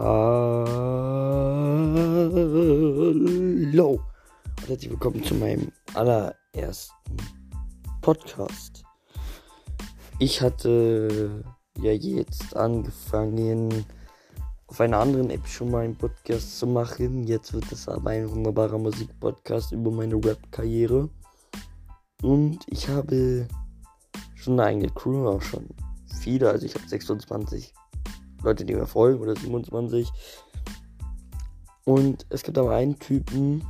Hallo und herzlich willkommen zu meinem allerersten Podcast. Ich hatte ja jetzt angefangen, auf einer anderen App schon mal einen Podcast zu machen. Jetzt wird es aber ein wunderbarer Musikpodcast über meine Rap-Karriere. Und ich habe schon eine eigene Crew, auch schon viele. Also ich habe 26 Leute, die mir folgen oder 27. Und es gibt aber einen Typen.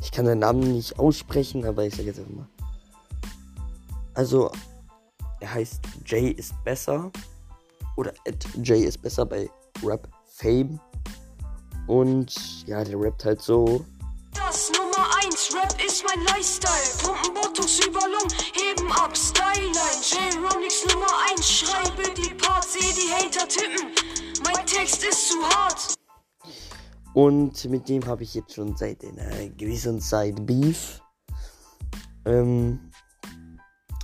Ich kann seinen Namen nicht aussprechen, aber ich sage jetzt einfach mal. Also, er heißt Jay ist besser. Oder at Jay ist besser bei Rap Fame. Und ja, der rappt halt so. Das Nummer 1, Rap ist mein Lifestyle. Pumpen Botox über Lungen, heben ab, Skyline. J-Ronix Nummer 1, schreibe die Parts, seh die Hater tippen. Mein Text ist zu hart. Und mit dem habe ich jetzt schon seit einer gewissen Zeit Beef. Ähm,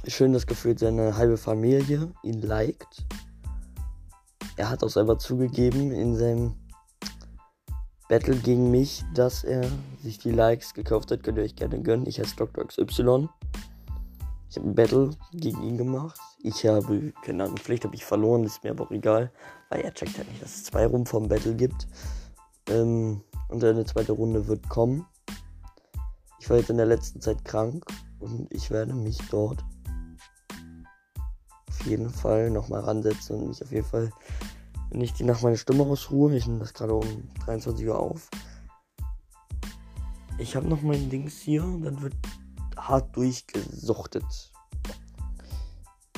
schön, dass gefühlt seine halbe Familie ihn liked. Er hat auch selber zugegeben in seinem Battle gegen mich, dass er sich die Likes gekauft hat. Könnt ihr euch gerne gönnen. Ich heiße Dr. XY. Ich habe ein Battle gegen ihn gemacht. Ich habe, keine Ahnung, vielleicht habe ich verloren, ist mir aber auch egal. Weil er checkt halt nicht, dass es zwei Runden vom Battle gibt. Ähm, und eine zweite Runde wird kommen. Ich war jetzt in der letzten Zeit krank und ich werde mich dort auf jeden Fall nochmal ransetzen und mich auf jeden Fall, wenn ich die nach meiner Stimme ausruhe, ich nehme das gerade um 23 Uhr auf. Ich habe noch mein Dings hier dann wird hart durchgesuchtet.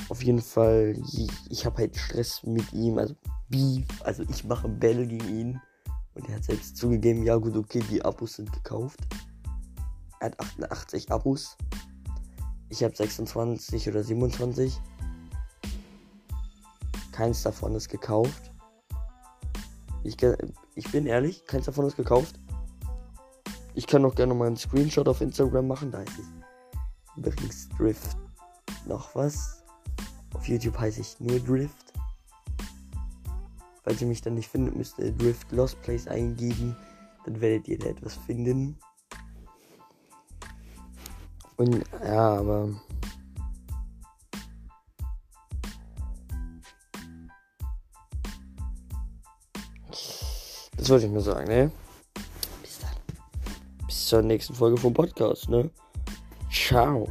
Auf jeden Fall, ich, habe halt Stress mit ihm, also Beef, also ich mache Battle gegen ihn. Und er hat selbst zugegeben, ja gut, okay, die Abos sind gekauft. Er hat 88 Abos. Ich habe 26 oder 27. Keins davon ist gekauft. Ich, ich bin ehrlich, keins davon ist gekauft. Ich kann auch gerne mal einen Screenshot auf Instagram machen. Da heißt ich übrigens Drift noch was. Auf YouTube heiße ich nur Drift. Falls ihr mich dann nicht findet, müsst ihr Drift Lost Place eingeben. Dann werdet ihr da etwas finden. Und ja, aber. Das wollte ich nur sagen, ne? Bis dann. Bis zur nächsten Folge vom Podcast, ne? Tchau!